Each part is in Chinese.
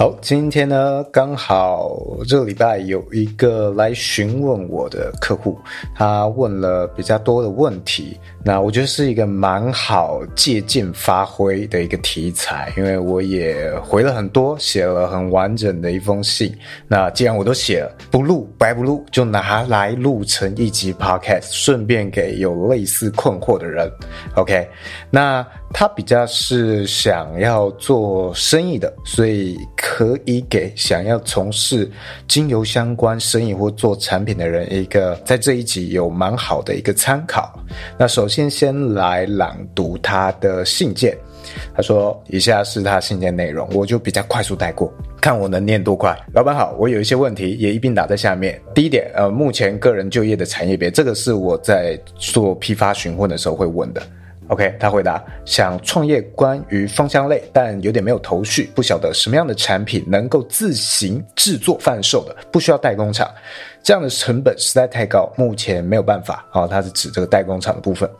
好，今天呢，刚好这个礼拜有一个来询问我的客户，他问了比较多的问题，那我觉得是一个蛮好借鉴发挥的一个题材，因为我也回了很多，写了很完整的一封信。那既然我都写了，不录白不录，就拿来录成一集 podcast，顺便给有类似困惑的人。OK，那他比较是想要做生意的，所以。可以给想要从事精油相关生意或做产品的人一个在这一集有蛮好的一个参考。那首先先来朗读他的信件。他说：“以下是他信件内容，我就比较快速带过，看我能念多快。”老板好，我有一些问题也一并打在下面。第一点，呃，目前个人就业的产业别，这个是我在做批发询问的时候会问的。OK，他回答想创业关于芳香类，但有点没有头绪，不晓得什么样的产品能够自行制作贩售的，不需要代工厂，这样的成本实在太高，目前没有办法。好、他是指这个代工厂的部分。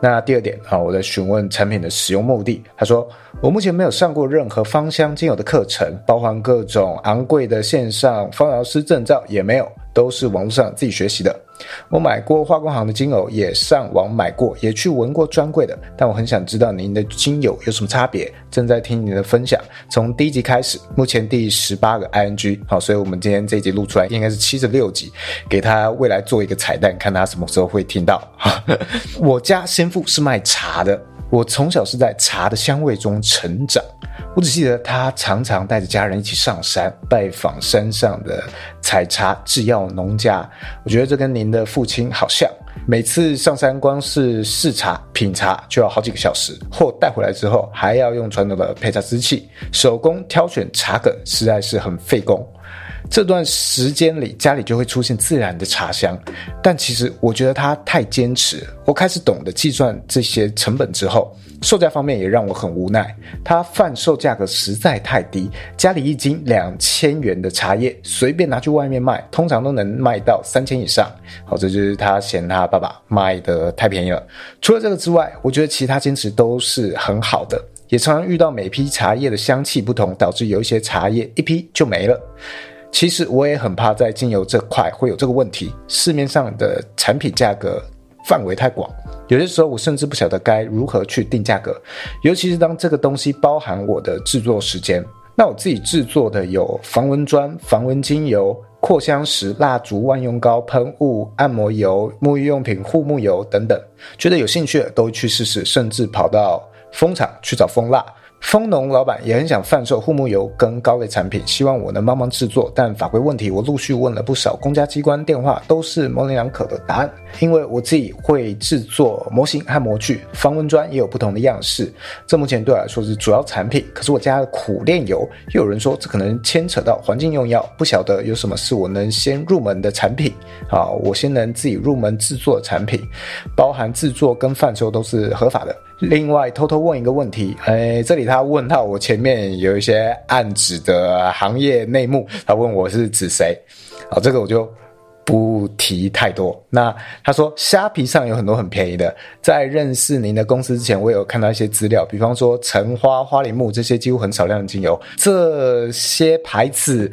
那第二点啊、我在询问产品的使用目的，他说我目前没有上过任何芳香精油的课程，包含各种昂贵的线上芳疗师证照也没有，都是网络上自己学习的。我买过化工行的精油，也上网买过，也去闻过专柜的。但我很想知道您的精油有什么差别。正在听您的分享，从第一集开始，目前第十八个 ING。好，所以我们今天这一集录出来应该是七十六集，给他未来做一个彩蛋，看他什么时候会听到。我家先父是卖茶的，我从小是在茶的香味中成长。我只记得他常常带着家人一起上山拜访山上的采茶制药农家。我觉得这跟您的父亲好像，每次上山光是试茶品茶就要好几个小时，或带回来之后还要用传统的配茶机器手工挑选茶梗，实在是很费工。这段时间里，家里就会出现自然的茶香，但其实我觉得他太坚持。我开始懂得计算这些成本之后，售价方面也让我很无奈。他贩售价格实在太低，家里一斤两千元的茶叶，随便拿去外面卖，通常都能卖到三千以上。好，这就是他嫌他爸爸卖得太便宜了。除了这个之外，我觉得其他坚持都是很好的，也常常遇到每批茶叶的香气不同，导致有一些茶叶一批就没了。其实我也很怕在精油这块会有这个问题，市面上的产品价格范围太广，有些时候我甚至不晓得该如何去定价格，尤其是当这个东西包含我的制作时间。那我自己制作的有防蚊砖、防蚊精油、扩香石、蜡烛、万用膏、喷雾、按摩油、沐浴用品、护目油等等，觉得有兴趣的都去试试，甚至跑到蜂场去找蜂蜡。蜂农老板也很想贩售护目油跟高类产品，希望我能帮忙制作，但法规问题，我陆续问了不少公家机关，电话都是模棱两可的答案。因为我自己会制作模型和模具，防蚊砖也有不同的样式，这目前对我来说是主要产品。可是我家的苦楝油，又有人说这可能牵扯到环境用药，不晓得有什么是我能先入门的产品。好，我先能自己入门制作的产品，包含制作跟贩售都是合法的。另外，偷偷问一个问题，哎，这里他问到我前面有一些暗指的行业内幕，他问我是指谁？好，这个我就不提太多。那他说，虾皮上有很多很便宜的，在认识您的公司之前，我有看到一些资料，比方说橙花、花梨木这些几乎很少量的精油，这些牌子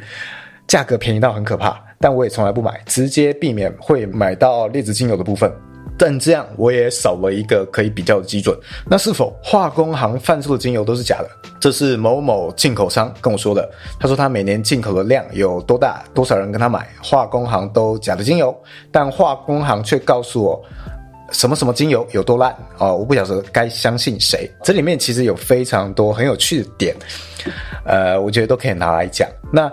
价格便宜到很可怕，但我也从来不买，直接避免会买到劣质精油的部分。但这样我也少了一个可以比较的基准。那是否化工行贩售的精油都是假的？这是某某进口商跟我说的。他说他每年进口的量有多大，多少人跟他买，化工行都假的精油，但化工行却告诉我什么什么精油有多烂哦，我不晓得该相信谁。这里面其实有非常多很有趣的点，呃，我觉得都可以拿来讲。那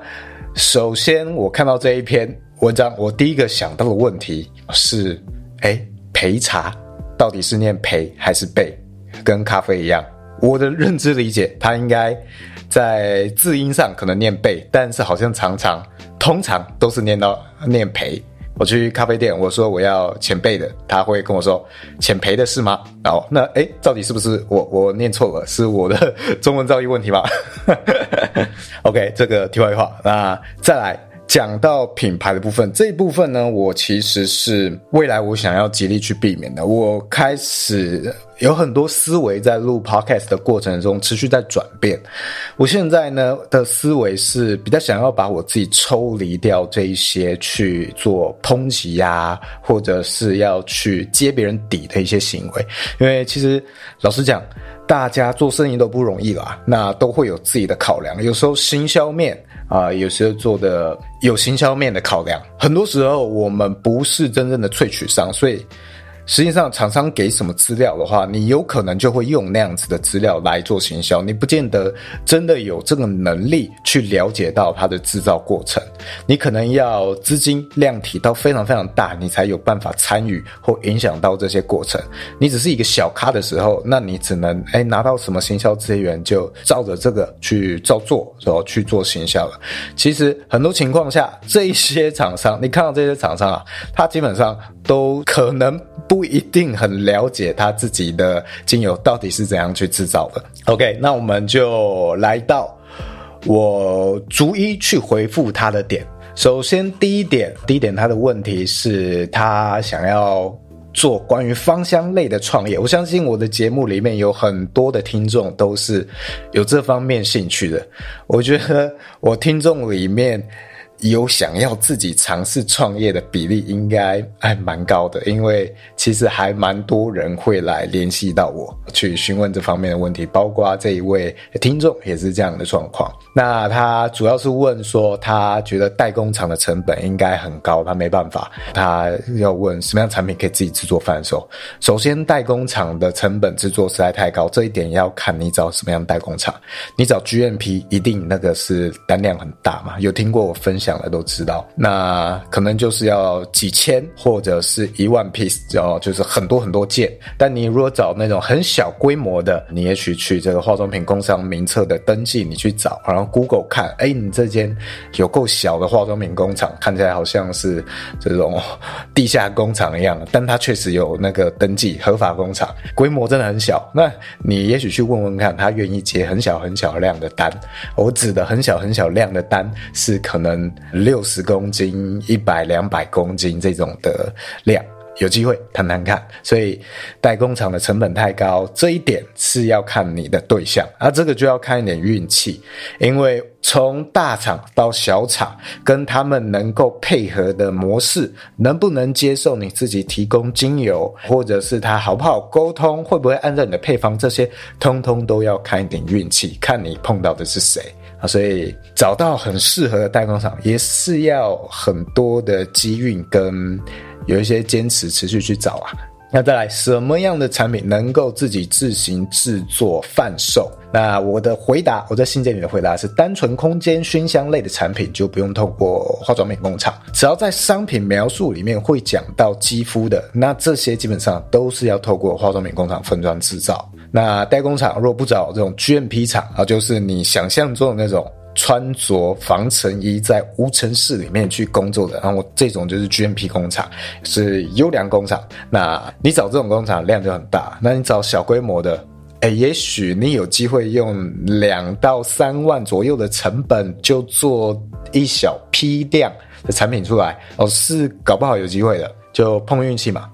首先我看到这一篇文章，我第一个想到的问题是，诶焙茶到底是念焙还是焙？跟咖啡一样，我的认知理解，它应该在字音上可能念贝，但是好像常常通常都是念到念培。我去咖啡店，我说我要浅焙的，他会跟我说浅焙的是吗？然后那诶，到底是不是我我念错了？是我的 中文造诣问题吗？OK，这个题外话，那再来。讲到品牌的部分，这一部分呢，我其实是未来我想要极力去避免的。我开始有很多思维在录 podcast 的过程中持续在转变。我现在呢的思维是比较想要把我自己抽离掉这一些去做抨击呀，或者是要去接别人底的一些行为。因为其实老实讲，大家做生意都不容易啦，那都会有自己的考量。有时候行销面。啊、有时候做的有行销面的考量，很多时候我们不是真正的萃取商，所以。实际上，厂商给什么资料的话，你有可能就会用那样子的资料来做行销。你不见得真的有这个能力去了解到它的制造过程。你可能要资金量体到非常非常大，你才有办法参与或影响到这些过程。你只是一个小咖的时候，那你只能哎拿到什么行销资源就照着这个去照做，然后去做行销了。其实很多情况下，这一些厂商，你看到这些厂商啊，他基本上都可能不。不一定很了解他自己的精油到底是怎样去制造的。OK，那我们就来到我逐一去回复他的点。首先，第一点，第一点，他的问题是他想要做关于芳香类的创业。我相信我的节目里面有很多的听众都是有这方面兴趣的。我觉得我听众里面。有想要自己尝试创业的比例应该还蛮高的，因为其实还蛮多人会来联系到我去询问这方面的问题，包括这一位听众也是这样的状况。那他主要是问说，他觉得代工厂的成本应该很高，他没办法，他要问什么样产品可以自己制作贩售。首先，代工厂的成本制作实在太高，这一点要看你找什么样代工厂。你找 GMP 一定那个是单量很大嘛？有听过我分享？讲的都知道，那可能就是要几千或者是一万 piece，哦，就是很多很多件。但你如果找那种很小规模的，你也许去这个化妆品工商名册的登记，你去找，然后 Google 看，哎，你这间有够小的化妆品工厂，看起来好像是这种地下工厂一样，但它确实有那个登记合法工厂，规模真的很小。那你也许去问问看，他愿意接很小很小量的单。我指的很小很小量的单，是可能。六十公斤、一百、两百公斤这种的量，有机会谈谈看。所以代工厂的成本太高，这一点是要看你的对象，而、啊、这个就要看一点运气。因为从大厂到小厂，跟他们能够配合的模式，能不能接受你自己提供精油，或者是他好不好沟通，会不会按照你的配方，这些通通都要看一点运气，看你碰到的是谁。啊，所以找到很适合的代工厂也是要很多的机运跟有一些坚持，持续去找啊。那再来，什么样的产品能够自己自行制作贩售？那我的回答，我在信件里的回答是：单纯空间熏香类的产品就不用透过化妆品工厂，只要在商品描述里面会讲到肌肤的，那这些基本上都是要透过化妆品工厂分装制造。那代工厂如果不找这种 GMP 厂啊，就是你想象中的那种穿着防尘衣在无尘室里面去工作的，然后这种就是 GMP 工厂，是优良工厂。那你找这种工厂量就很大，那你找小规模的，哎，也许你有机会用两到三万左右的成本就做一小批量的产品出来，哦，是搞不好有机会的，就碰运气嘛。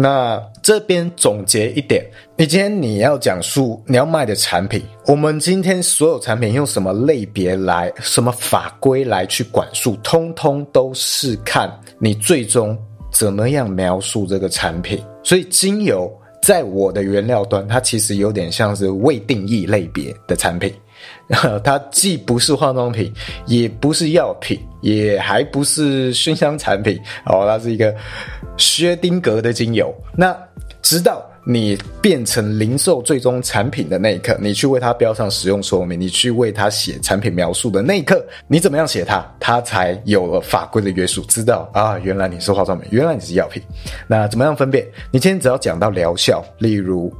那这边总结一点，你今天你要讲述你要卖的产品，我们今天所有产品用什么类别来、什么法规来去管束，通通都是看你最终怎么样描述这个产品。所以精油在我的原料端，它其实有点像是未定义类别的产品。它既不是化妆品，也不是药品，也还不是熏香产品哦，它是一个薛丁格的精油。那直到你变成零售最终产品的那一刻，你去为它标上使用说明，你去为它写产品描述的那一刻，你怎么样写它，它才有了法规的约束，知道啊，原来你是化妆品，原来你是药品。那怎么样分辨？你今天只要讲到疗效，例如。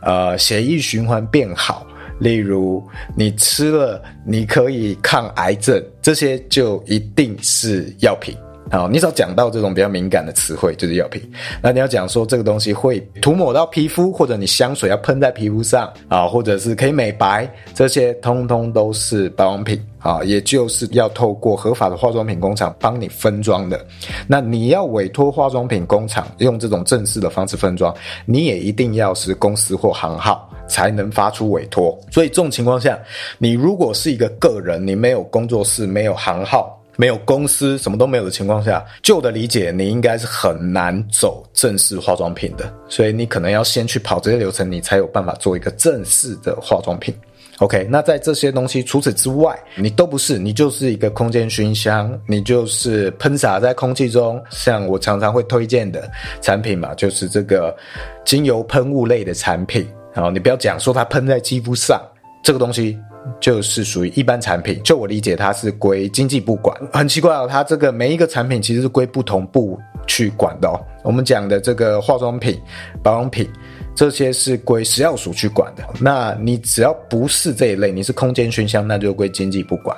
呃血液循环变好，例如你吃了你可以抗癌症，这些就一定是药品。好，你只要讲到这种比较敏感的词汇，就是药品。那你要讲说这个东西会涂抹到皮肤，或者你香水要喷在皮肤上啊，或者是可以美白，这些通通都是保养品啊，也就是要透过合法的化妆品工厂帮你分装的。那你要委托化妆品工厂用这种正式的方式分装，你也一定要是公司或行号才能发出委托。所以这种情况下，你如果是一个个人，你没有工作室，没有行号。没有公司，什么都没有的情况下，旧的理解，你应该是很难走正式化妆品的，所以你可能要先去跑这些流程，你才有办法做一个正式的化妆品。OK，那在这些东西除此之外，你都不是，你就是一个空间熏香，你就是喷洒在空气中，像我常常会推荐的产品嘛，就是这个精油喷雾类的产品。然后你不要讲说它喷在肌肤上，这个东西。就是属于一般产品，就我理解，它是归经济部管。很奇怪哦，它这个每一个产品其实是归不同部去管的哦。我们讲的这个化妆品、保养品。这些是归食药署去管的。那你只要不是这一类，你是空间熏香，那就归经济部管。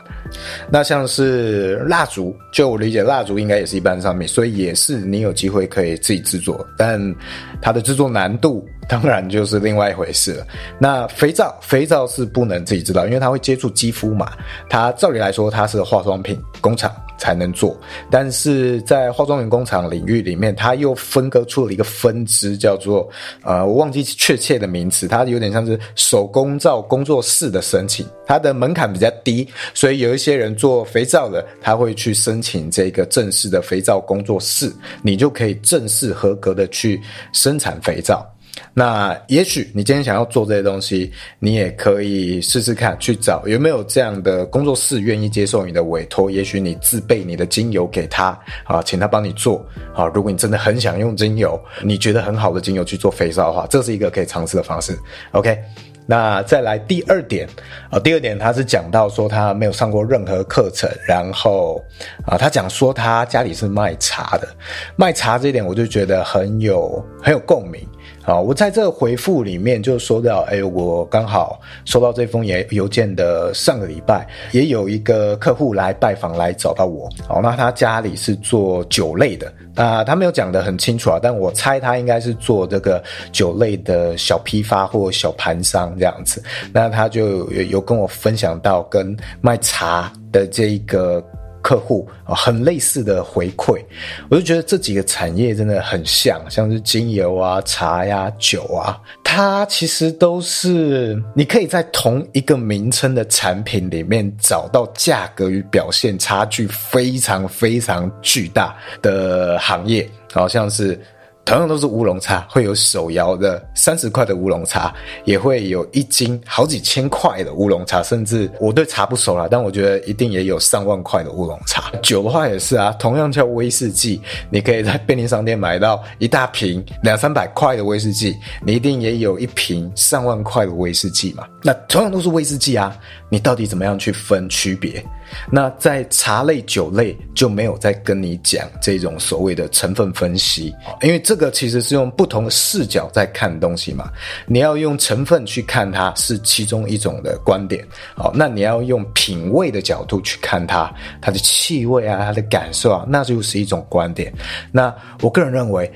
那像是蜡烛，就我理解，蜡烛应该也是一般商品，所以也是你有机会可以自己制作，但它的制作难度当然就是另外一回事了。那肥皂，肥皂是不能自己制造，因为它会接触肌肤嘛。它照理来说，它是化妆品工厂。才能做，但是在化妆品工厂领域里面，它又分割出了一个分支，叫做呃，我忘记确切的名词，它有点像是手工皂工作室的申请，它的门槛比较低，所以有一些人做肥皂的，他会去申请这个正式的肥皂工作室，你就可以正式合格的去生产肥皂。那也许你今天想要做这些东西，你也可以试试看，去找有没有这样的工作室愿意接受你的委托。也许你自备你的精油给他啊，请他帮你做啊。如果你真的很想用精油，你觉得很好的精油去做肥皂的话，这是一个可以尝试的方式。OK，那再来第二点啊，第二点他是讲到说他没有上过任何课程，然后啊，他讲说他家里是卖茶的，卖茶这一点我就觉得很有很有共鸣。好，我在这个回复里面就说到，哎，我刚好收到这封邮邮件的上个礼拜，也有一个客户来拜访，来找到我。好，那他家里是做酒类的，啊，他没有讲得很清楚啊，但我猜他应该是做这个酒类的小批发或小盘商这样子。那他就有有跟我分享到跟卖茶的这一个。客户啊，很类似的回馈，我就觉得这几个产业真的很像，像是精油啊、茶呀、酒啊，它其实都是你可以在同一个名称的产品里面找到价格与表现差距非常非常巨大的行业，好像是。同样都是乌龙茶，会有手摇的三十块的乌龙茶，也会有一斤好几千块的乌龙茶，甚至我对茶不熟啦，但我觉得一定也有上万块的乌龙茶。酒的话也是啊，同样叫威士忌，你可以在便利商店买到一大瓶两三百块的威士忌，你一定也有一瓶上万块的威士忌嘛。那同样都是威士忌啊，你到底怎么样去分区别？那在茶类、酒类就没有再跟你讲这种所谓的成分分析，因为这个其实是用不同的视角在看东西嘛。你要用成分去看它是其中一种的观点，好，那你要用品味的角度去看它，它的气味啊，它的感受啊，那就是一种观点。那我个人认为。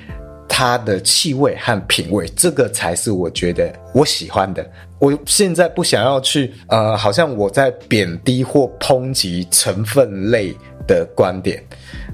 它的气味和品味，这个才是我觉得我喜欢的。我现在不想要去，呃，好像我在贬低或抨击成分类的观点。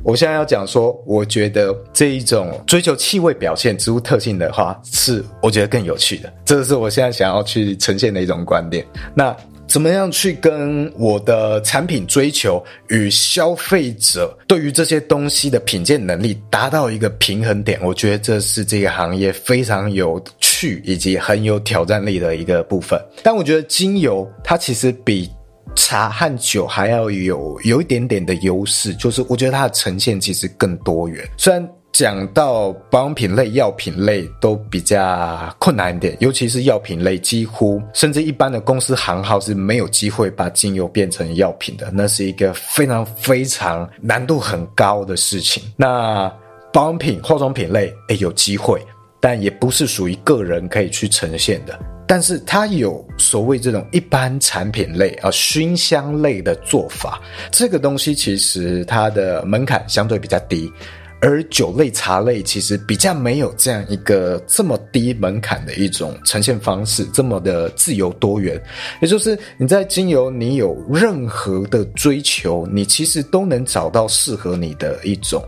我现在要讲说，我觉得这一种追求气味表现植物特性的话，是我觉得更有趣的。这是我现在想要去呈现的一种观点。那。怎么样去跟我的产品追求与消费者对于这些东西的品鉴能力达到一个平衡点？我觉得这是这个行业非常有趣以及很有挑战力的一个部分。但我觉得精油它其实比茶和酒还要有有一点点的优势，就是我觉得它的呈现其实更多元。虽然。讲到保养品类、药品类都比较困难一点，尤其是药品类，几乎甚至一般的公司行号是没有机会把精油变成药品的，那是一个非常非常难度很高的事情。那保养品、化妆品类，诶，有机会。但也不是属于个人可以去呈现的。但是它有所谓这种一般产品类啊，熏香类的做法，这个东西其实它的门槛相对比较低。而酒类、茶类其实比较没有这样一个这么低门槛的一种呈现方式，这么的自由多元。也就是你在精油，你有任何的追求，你其实都能找到适合你的一种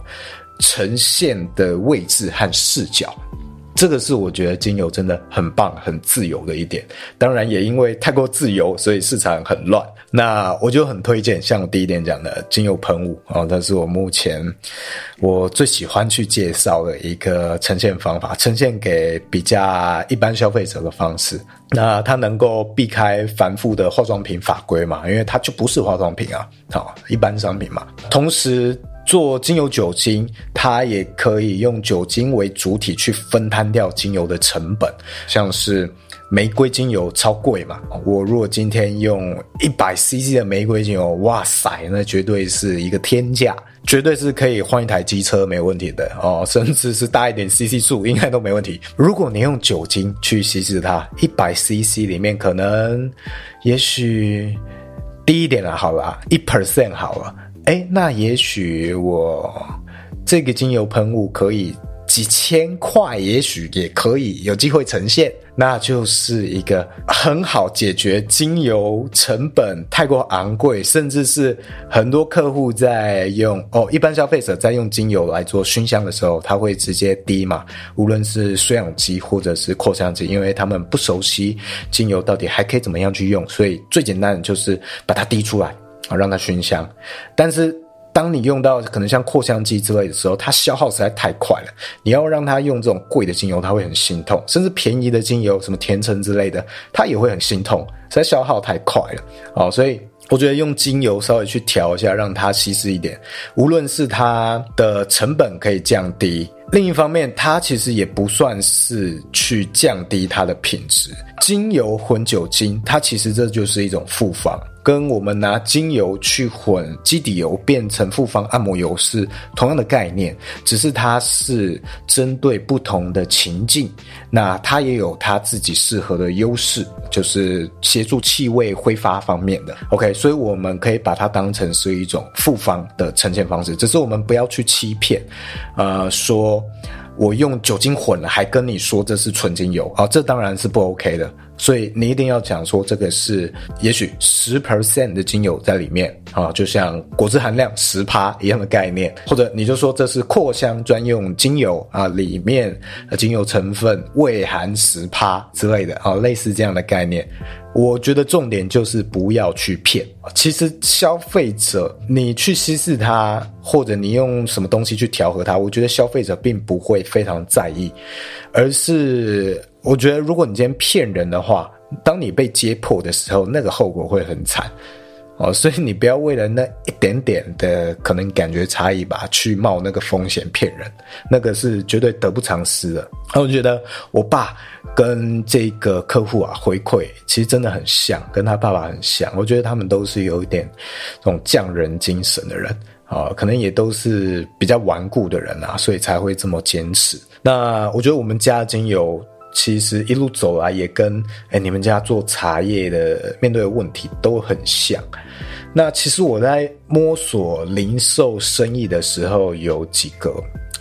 呈现的位置和视角。这个是我觉得精油真的很棒、很自由的一点。当然，也因为太过自由，所以市场很乱。那我就很推荐，像我第一点讲的精油喷雾啊，这是我目前我最喜欢去介绍的一个呈现方法，呈现给比较一般消费者的方式。那它能够避开繁复的化妆品法规嘛？因为它就不是化妆品啊，好，一般商品嘛。同时。做精油酒精，它也可以用酒精为主体去分摊掉精油的成本，像是玫瑰精油超贵嘛，我如果今天用一百 CC 的玫瑰精油，哇塞，那绝对是一个天价，绝对是可以换一台机车没问题的哦，甚至是大一点 CC 数应该都没问题。如果你用酒精去稀释它，一百 CC 里面可能，也许低一点了，好了，一 percent 好了。哎，那也许我这个精油喷雾可以几千块，也许也可以有机会呈现，那就是一个很好解决精油成本太过昂贵，甚至是很多客户在用哦，一般消费者在用精油来做熏香的时候，他会直接滴嘛，无论是水氧机或者是扩香机，因为他们不熟悉精油到底还可以怎么样去用，所以最简单的就是把它滴出来。啊让它熏香，但是当你用到可能像扩香机之类的时候，它消耗实在太快了。你要让它用这种贵的精油，它会很心痛；甚至便宜的精油，什么甜橙之类的，它也会很心痛，实在消耗太快了。哦，所以我觉得用精油稍微去调一下，让它稀释一点，无论是它的成本可以降低。另一方面，它其实也不算是去降低它的品质。精油混酒精，它其实这就是一种复方，跟我们拿精油去混基底油变成复方按摩油是同样的概念，只是它是针对不同的情境，那它也有它自己适合的优势，就是协助气味挥发方面的。OK，所以我们可以把它当成是一种复方的呈现方式，只是我们不要去欺骗，呃，说。我用酒精混了，还跟你说这是纯精油啊，这当然是不 OK 的。所以你一定要讲说这个是也许十 percent 的精油在里面啊，就像果汁含量十趴一样的概念，或者你就说这是扩香专用精油啊，里面精油成分未含十趴之类的啊，类似这样的概念。我觉得重点就是不要去骗。其实消费者，你去稀释它，或者你用什么东西去调和它，我觉得消费者并不会非常在意，而是我觉得如果你今天骗人的话，当你被揭破的时候，那个后果会很惨。哦，所以你不要为了那一点点的可能感觉差异吧，去冒那个风险骗人，那个是绝对得不偿失的。我觉得我爸跟这个客户啊回馈，其实真的很像，跟他爸爸很像。我觉得他们都是有一点这种匠人精神的人啊，可能也都是比较顽固的人啊，所以才会这么坚持。那我觉得我们家精油。其实一路走来也跟哎你们家做茶叶的面对的问题都很像。那其实我在摸索零售生意的时候有几个、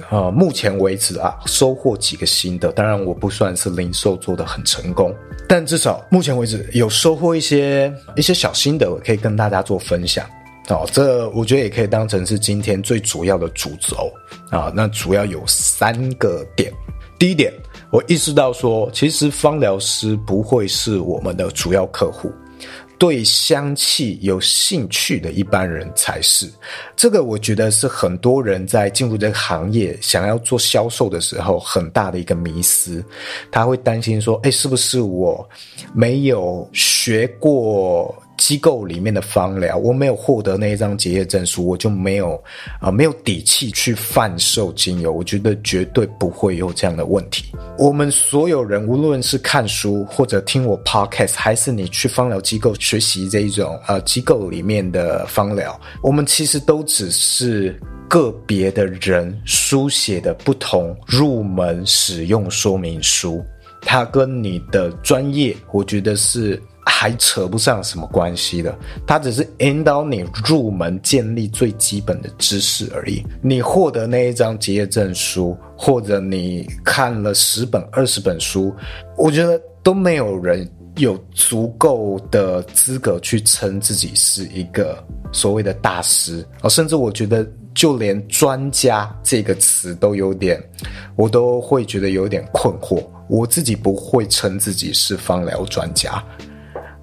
呃，目前为止啊收获几个心得。当然我不算是零售做得很成功，但至少目前为止有收获一些一些小心得，我可以跟大家做分享。哦，这我觉得也可以当成是今天最主要的主轴啊。那主要有三个点，第一点。我意识到说，其实芳疗师不会是我们的主要客户，对香气有兴趣的一般人才是。这个我觉得是很多人在进入这个行业想要做销售的时候很大的一个迷思。他会担心说，诶，是不是我没有学过？机构里面的芳疗，我没有获得那一张结业证书，我就没有啊、呃，没有底气去贩售精油。我觉得绝对不会有这样的问题。我们所有人，无论是看书或者听我 podcast，还是你去芳疗机构学习这一种呃机构里面的芳疗，我们其实都只是个别的人书写的不同入门使用说明书，它跟你的专业，我觉得是。还扯不上什么关系的，它只是引导你入门，建立最基本的知识而已。你获得那一张结业证书，或者你看了十本、二十本书，我觉得都没有人有足够的资格去称自己是一个所谓的大师啊，甚至我觉得就连专家这个词都有点，我都会觉得有点困惑。我自己不会称自己是芳疗专家。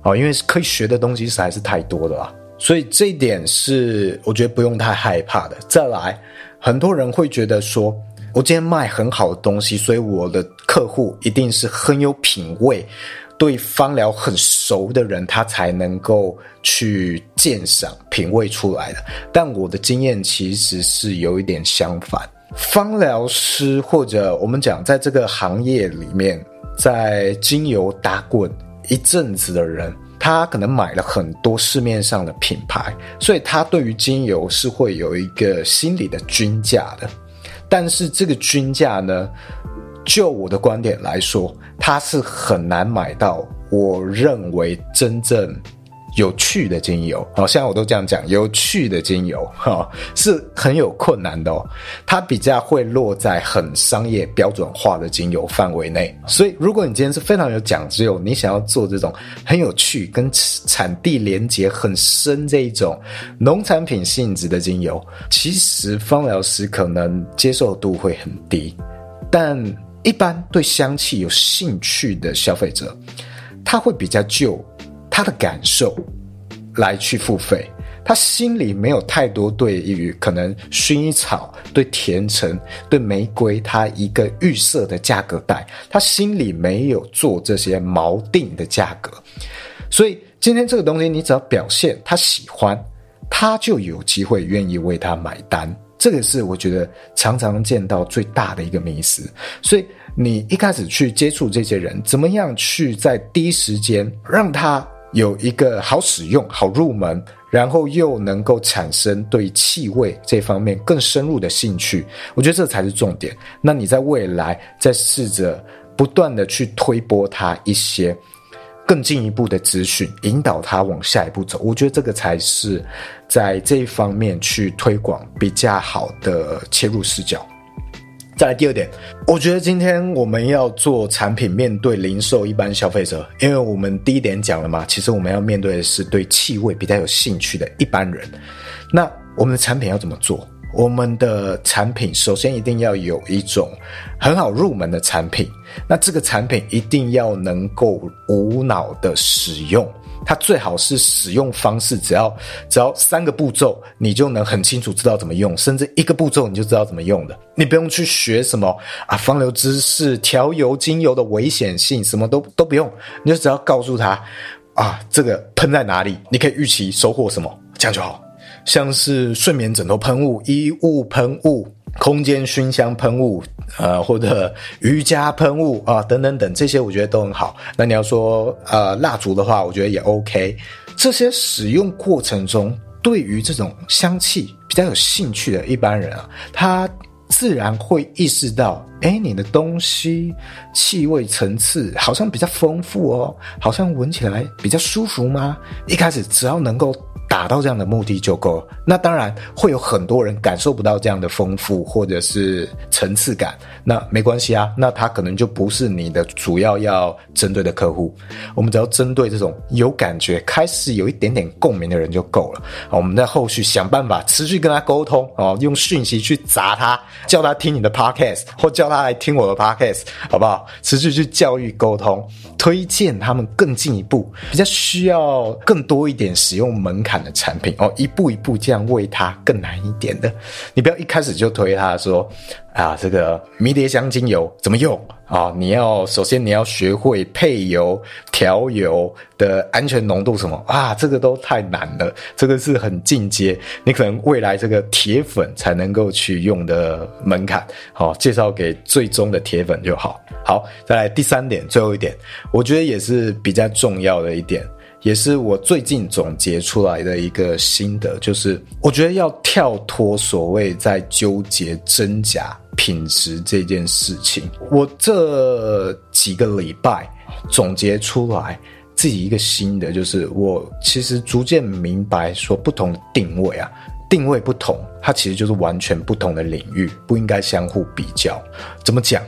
哦，因为可以学的东西实在是太多了啦，所以这一点是我觉得不用太害怕的。再来，很多人会觉得说，我今天卖很好的东西，所以我的客户一定是很有品味，对芳疗很熟的人，他才能够去鉴赏、品味出来的。但我的经验其实是有一点相反，芳疗师或者我们讲在这个行业里面，在精油打滚。一阵子的人，他可能买了很多市面上的品牌，所以他对于精油是会有一个心理的均价的。但是这个均价呢，就我的观点来说，他是很难买到我认为真正。有趣的精油，好像我都这样讲，有趣的精油，哈，是很有困难的哦。它比较会落在很商业标准化的精油范围内。所以，如果你今天是非常有讲究，你想要做这种很有趣、跟产地连接很深这一种农产品性质的精油，其实芳疗师可能接受度会很低。但一般对香气有兴趣的消费者，他会比较就。他的感受来去付费，他心里没有太多对于可能薰衣草、对甜橙、对玫瑰，他一个预设的价格带，他心里没有做这些锚定的价格，所以今天这个东西，你只要表现他喜欢，他就有机会愿意为他买单。这个是我觉得常常见到最大的一个迷思，所以你一开始去接触这些人，怎么样去在第一时间让他。有一个好使用、好入门，然后又能够产生对气味这方面更深入的兴趣，我觉得这才是重点。那你在未来再试着不断的去推播他一些更进一步的资讯，引导他往下一步走，我觉得这个才是在这一方面去推广比较好的切入视角。再来第二点，我觉得今天我们要做产品，面对零售一般消费者，因为我们第一点讲了嘛，其实我们要面对的是对气味比较有兴趣的一般人。那我们的产品要怎么做？我们的产品首先一定要有一种很好入门的产品，那这个产品一定要能够无脑的使用。它最好是使用方式，只要只要三个步骤，你就能很清楚知道怎么用，甚至一个步骤你就知道怎么用的。你不用去学什么啊，芳疗知识、调油、精油的危险性，什么都都不用，你就只要告诉他啊，这个喷在哪里，你可以预期收获什么，这样就好。像是睡眠枕头喷雾、衣物喷雾。空间熏香喷雾，呃，或者瑜伽喷雾啊，等等等，这些我觉得都很好。那你要说呃蜡烛的话，我觉得也 OK。这些使用过程中，对于这种香气比较有兴趣的一般人啊，他自然会意识到，诶，你的东西气味层次好像比较丰富哦，好像闻起来比较舒服吗？一开始只要能够。达到这样的目的就够了。那当然会有很多人感受不到这样的丰富或者是层次感，那没关系啊。那他可能就不是你的主要要针对的客户。我们只要针对这种有感觉、开始有一点点共鸣的人就够了。我们在后续想办法持续跟他沟通哦，用讯息去砸他，叫他听你的 podcast 或叫他来听我的 podcast，好不好？持续去教育沟通，推荐他们更进一步，比较需要更多一点使用门槛的产品哦，一步一步这样喂他更难一点的，你不要一开始就推他说啊，这个迷迭香精油怎么用啊？你要首先你要学会配油、调油的安全浓度什么啊？这个都太难了，这个是很进阶，你可能未来这个铁粉才能够去用的门槛。好，介绍给最终的铁粉就好。好，再来第三点，最后一点，我觉得也是比较重要的一点。也是我最近总结出来的一个心得，就是我觉得要跳脱所谓在纠结真假品质这件事情。我这几个礼拜总结出来自己一个新的，就是我其实逐渐明白，说不同的定位啊，定位不同，它其实就是完全不同的领域，不应该相互比较。怎么讲？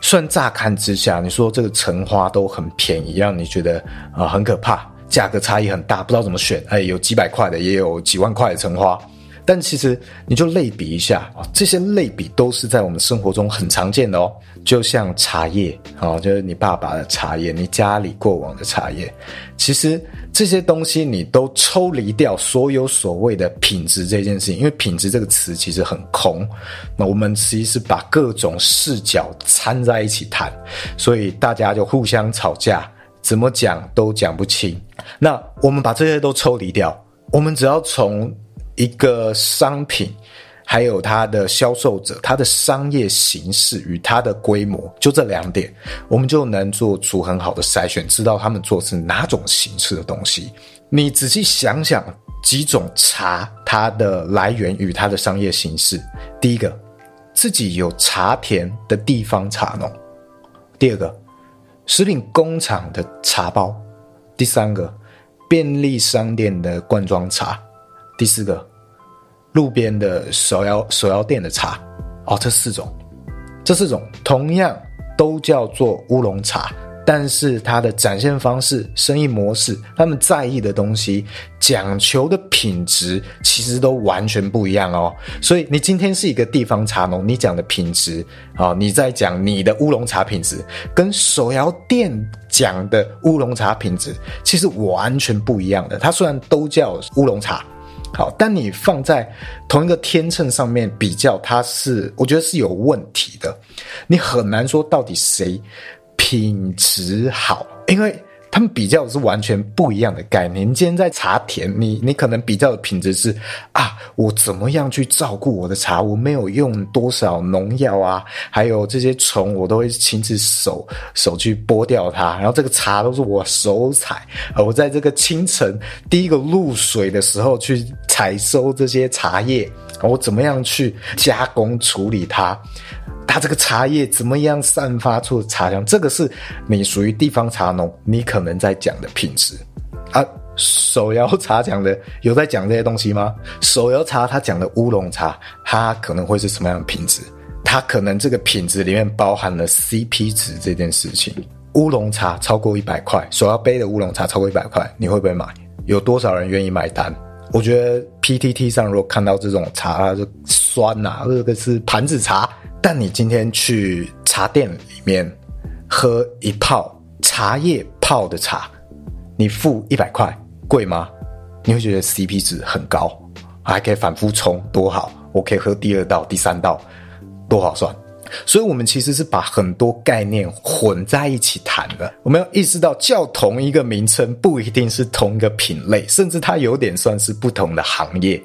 虽然乍看之下，你说这个橙花都很便宜，让你觉得啊、呃、很可怕，价格差异很大，不知道怎么选。哎，有几百块的，也有几万块的橙花。但其实你就类比一下啊，这些类比都是在我们生活中很常见的哦。就像茶叶啊，就是你爸爸的茶叶，你家里过往的茶叶，其实这些东西你都抽离掉所有所谓的品质这件事情，因为品质这个词其实很空。那我们其实是把各种视角掺在一起谈，所以大家就互相吵架，怎么讲都讲不清。那我们把这些都抽离掉，我们只要从一个商品。还有它的销售者，它的商业形式与它的规模，就这两点，我们就能做出很好的筛选，知道他们做是哪种形式的东西。你仔细想想，几种茶，它的来源与它的商业形式。第一个，自己有茶田的地方茶农；第二个，食品工厂的茶包；第三个，便利商店的罐装茶；第四个。路边的手摇手摇店的茶，哦，这四种，这四种同样都叫做乌龙茶，但是它的展现方式、生意模式，他们在意的东西、讲求的品质，其实都完全不一样哦。所以你今天是一个地方茶农，你讲的品质啊、哦，你在讲你的乌龙茶品质，跟手摇店讲的乌龙茶品质，其实完全不一样的。它虽然都叫乌龙茶。好，但你放在同一个天秤上面比较，它是我觉得是有问题的。你很难说到底谁品质好，因为。他们比较的是完全不一样的概念。你今天在茶田，你你可能比较的品质是啊，我怎么样去照顾我的茶？我没有用多少农药啊，还有这些虫，我都会亲自手手去剥掉它。然后这个茶都是我手采，我在这个清晨第一个露水的时候去采收这些茶叶，我怎么样去加工处理它？它这个茶叶怎么样散发出茶香？这个是你属于地方茶农，你可能在讲的品质啊。手摇茶讲的有在讲这些东西吗？手摇茶它讲的乌龙茶，它可能会是什么样的品质？它可能这个品质里面包含了 CP 值这件事情。乌龙茶超过一百块，手摇杯的乌龙茶超过一百块，你会不会买？有多少人愿意买单？我觉得 PTT 上如果看到这种茶，它就酸呐、啊，这个是盘子茶。但你今天去茶店里面喝一泡茶叶泡的茶，你付一百块，贵吗？你会觉得 CP 值很高，还可以反复冲，多好！我可以喝第二道、第三道，多划算。所以，我们其实是把很多概念混在一起谈的。我们要意识到，叫同一个名称不一定是同一个品类，甚至它有点算是不同的行业。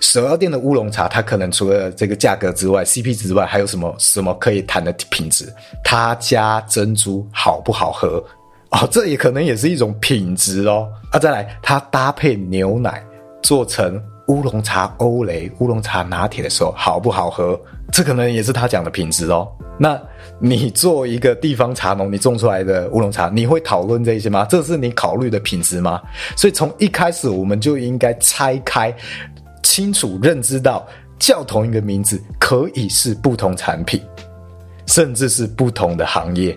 手摇店的乌龙茶，它可能除了这个价格之外，CP 值之外，还有什么什么可以谈的品质？它加珍珠好不好喝？哦，这也可能也是一种品质哦。啊，再来，它搭配牛奶做成乌龙茶欧蕾、乌龙茶拿铁的时候，好不好喝？这可能也是他讲的品质哦。那你做一个地方茶农，你种出来的乌龙茶，你会讨论这些吗？这是你考虑的品质吗？所以从一开始我们就应该拆开，清楚认知到叫同一个名字可以是不同产品，甚至是不同的行业。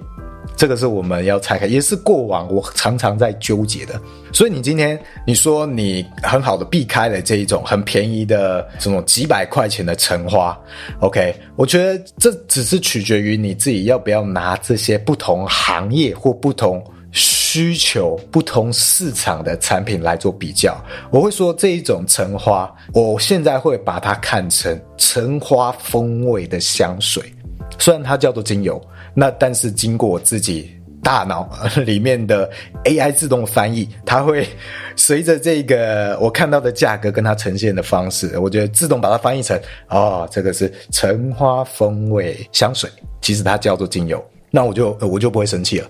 这个是我们要拆开，也是过往我常常在纠结的。所以你今天你说你很好的避开了这一种很便宜的这种几百块钱的橙花，OK？我觉得这只是取决于你自己要不要拿这些不同行业或不同需求、不同市场的产品来做比较。我会说这一种橙花，我现在会把它看成橙花风味的香水，虽然它叫做精油。那但是经过我自己大脑 里面的 AI 自动翻译，它会随着这个我看到的价格跟它呈现的方式，我觉得自动把它翻译成哦，这个是橙花风味香水，其实它叫做精油。那我就我就不会生气了。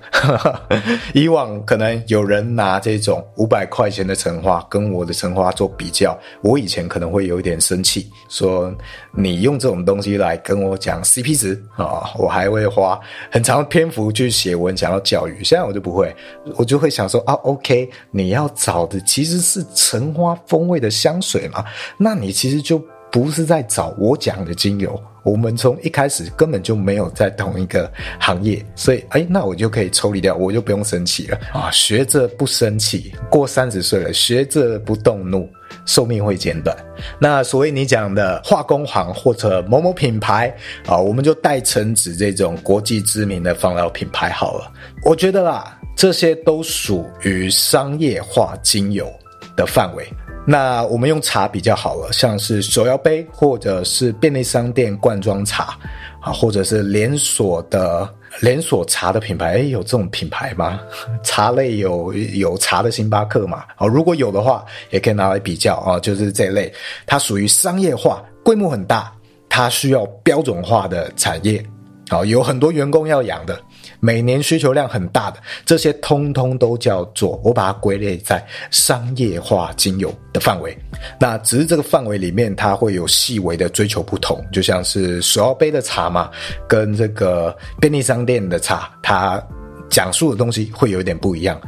以往可能有人拿这种五百块钱的橙花跟我的橙花做比较，我以前可能会有一点生气，说你用这种东西来跟我讲 CP 值啊，我还会花很长的篇幅去写文想要教育。现在我就不会，我就会想说啊，OK，你要找的其实是橙花风味的香水嘛，那你其实就不是在找我讲的精油。我们从一开始根本就没有在同一个行业，所以哎，那我就可以抽离掉，我就不用生气了啊！学着不生气，过三十岁了，学着不动怒，寿命会减短。那所谓你讲的化工行或者某某品牌啊，我们就代称指这种国际知名的芳疗品牌好了。我觉得啦，这些都属于商业化精油的范围。那我们用茶比较好了，像是手摇杯，或者是便利商店罐装茶，啊，或者是连锁的连锁茶的品牌，诶，有这种品牌吗？茶类有有茶的星巴克嘛？啊，如果有的话，也可以拿来比较啊，就是这类，它属于商业化，规模很大，它需要标准化的产业，啊，有很多员工要养的。每年需求量很大的这些，通通都叫做我把它归类在商业化精油的范围。那只是这个范围里面，它会有细微的追求不同，就像是手要杯的茶嘛，跟这个便利商店的茶，它。讲述的东西会有一点不一样，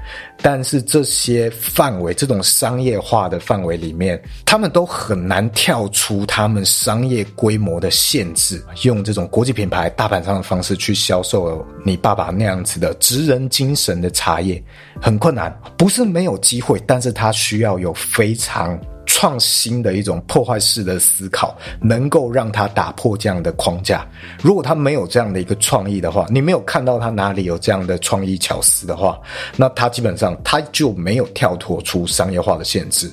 但是这些范围，这种商业化的范围里面，他们都很难跳出他们商业规模的限制，用这种国际品牌大盘商的方式去销售你爸爸那样子的职人精神的茶叶，很困难。不是没有机会，但是他需要有非常。创新的一种破坏式的思考，能够让他打破这样的框架。如果他没有这样的一个创意的话，你没有看到他哪里有这样的创意巧思的话，那他基本上他就没有跳脱出商业化的限制。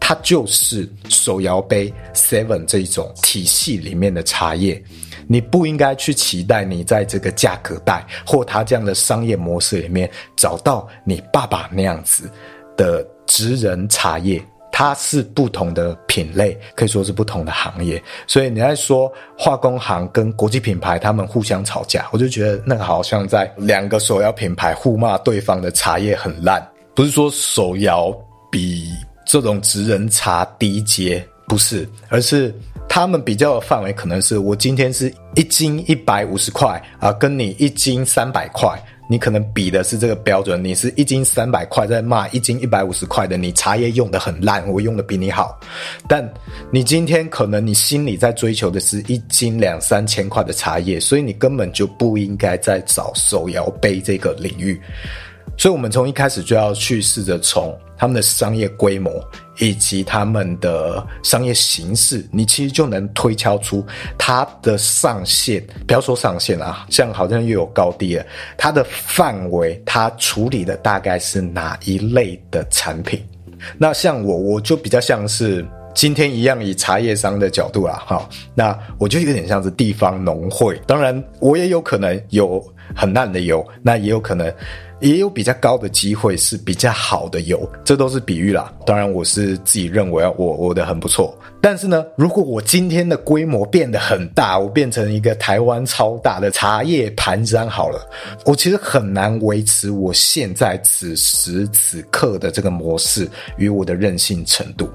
他就是手摇杯 Seven 这种体系里面的茶叶，你不应该去期待你在这个价格带或他这样的商业模式里面找到你爸爸那样子的职人茶叶。它是不同的品类，可以说是不同的行业。所以你在说化工行跟国际品牌他们互相吵架，我就觉得那个好像在两个手摇品牌互骂对方的茶叶很烂。不是说手摇比这种职人茶低阶，不是，而是他们比较的范围可能是我今天是一斤一百五十块啊，跟你一斤三百块。你可能比的是这个标准，你是一斤三百块，在骂一斤一百五十块的，你茶叶用的很烂，我用的比你好。但你今天可能你心里在追求的是一斤两三千块的茶叶，所以你根本就不应该再找手摇杯这个领域。所以，我们从一开始就要去试着从他们的商业规模以及他们的商业形式，你其实就能推敲出它的上限。不要说上限啊，像好像又有高低了。它的范围，它处理的大概是哪一类的产品？那像我，我就比较像是今天一样，以茶叶商的角度啦，哈，那我就有点像是地方农会。当然，我也有可能有很烂的油，那也有可能。也有比较高的机会是比较好的油，这都是比喻啦。当然，我是自己认为我我的很不错。但是呢，如果我今天的规模变得很大，我变成一个台湾超大的茶叶盘商好了，我其实很难维持我现在此时此刻的这个模式与我的韧性程度。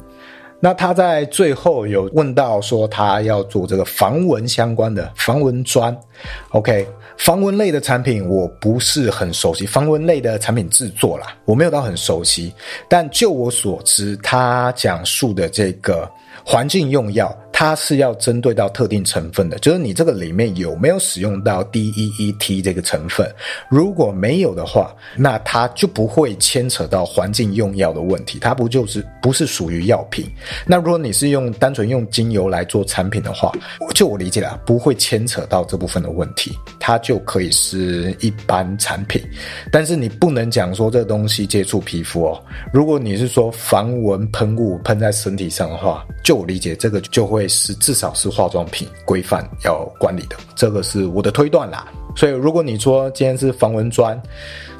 那他在最后有问到说，他要做这个防蚊相关的防蚊砖，OK。防蚊类的产品我不是很熟悉，防蚊类的产品制作啦，我没有到很熟悉。但就我所知，他讲述的这个环境用药。它是要针对到特定成分的，就是你这个里面有没有使用到 DEET 这个成分？如果没有的话，那它就不会牵扯到环境用药的问题，它不就是不是属于药品？那如果你是用单纯用精油来做产品的话，就我理解啦，不会牵扯到这部分的问题，它就可以是一般产品。但是你不能讲说这东西接触皮肤哦，如果你是说防蚊喷雾喷在身体上的话，就我理解这个就会。是至少是化妆品规范要管理的，这个是我的推断啦。所以如果你说今天是防蚊砖，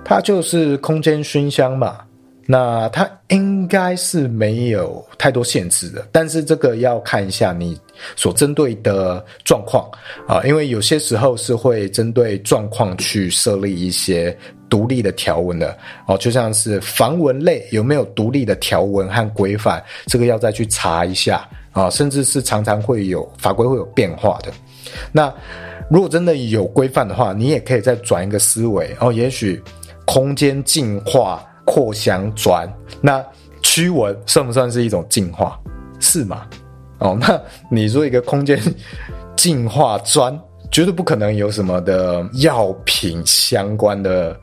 它就是空间熏香嘛，那它应该是没有太多限制的，但是这个要看一下你所针对的状况啊，因为有些时候是会针对状况去设立一些独立的条文的哦，就像是防蚊类有没有独立的条文和规范，这个要再去查一下啊，甚至是常常会有法规会有变化的。那如果真的有规范的话，你也可以再转一个思维哦，也许空间净化。扩香砖，那驱蚊算不算是一种净化？是吗？哦，那你说一个空间净化砖，绝对不可能有什么的药品相关的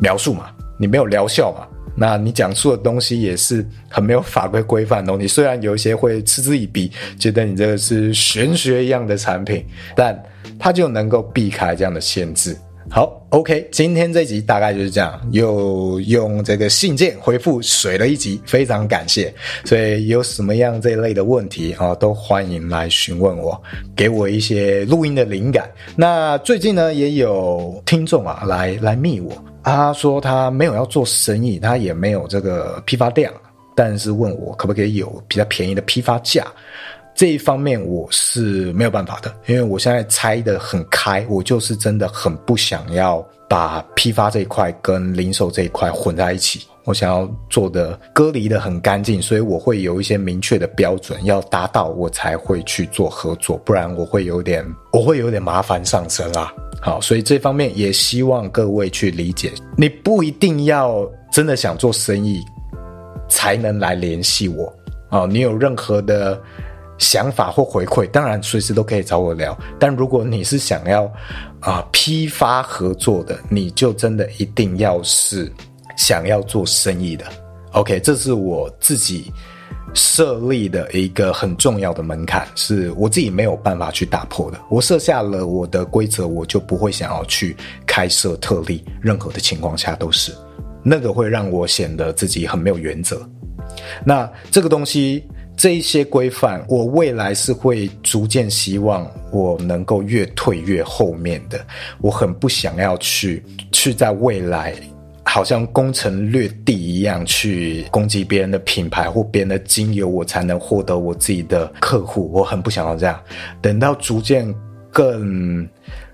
描述嘛？你没有疗效嘛？那你讲述的东西也是很没有法规规范的东西。虽然有一些会嗤之以鼻，觉得你这个是玄学一样的产品，但它就能够避开这样的限制。好，OK，今天这集大概就是这样，又用这个信件回复水了一集，非常感谢。所以有什么样这一类的问题啊，都欢迎来询问我，给我一些录音的灵感。那最近呢，也有听众啊来来密我，他说他没有要做生意，他也没有这个批发量，但是问我可不可以有比较便宜的批发价。这一方面我是没有办法的，因为我现在拆得很开，我就是真的很不想要把批发这一块跟零售这一块混在一起，我想要做的隔离得很干净，所以我会有一些明确的标准要达到，我才会去做合作，不然我会有点我会有点麻烦上身啦。好，所以这方面也希望各位去理解，你不一定要真的想做生意才能来联系我啊，你有任何的。想法或回馈，当然随时都可以找我聊。但如果你是想要啊、批发合作的，你就真的一定要是想要做生意的。OK，这是我自己设立的一个很重要的门槛，是我自己没有办法去打破的。我设下了我的规则，我就不会想要去开设特例，任何的情况下都是那个会让我显得自己很没有原则。那这个东西。这一些规范，我未来是会逐渐希望我能够越退越后面的。我很不想要去去在未来，好像攻城略地一样去攻击别人的品牌或别人的精油，我才能获得我自己的客户。我很不想要这样。等到逐渐更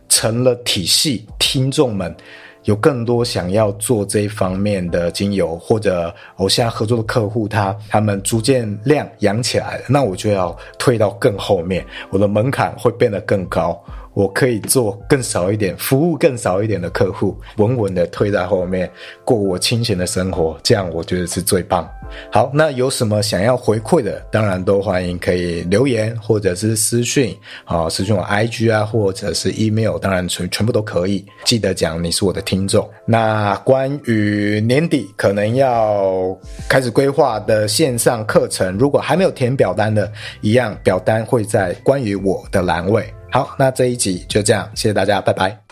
成了体系，听众们。有更多想要做这一方面的精油，或者我现在合作的客户他他们逐渐量养起来了，那我就要退到更后面，我的门槛会变得更高。我可以做更少一点，服务更少一点的客户，稳稳的推在后面，过我清闲的生活，这样我觉得是最棒。好，那有什么想要回馈的，当然都欢迎可以留言或者是私讯啊，私讯我 IG 啊，或者是 email，当然全全部都可以。记得讲你是我的听众。那关于年底可能要开始规划的线上课程，如果还没有填表单的，一样表单会在关于我的栏位。好，那这一集就这样，谢谢大家，拜拜。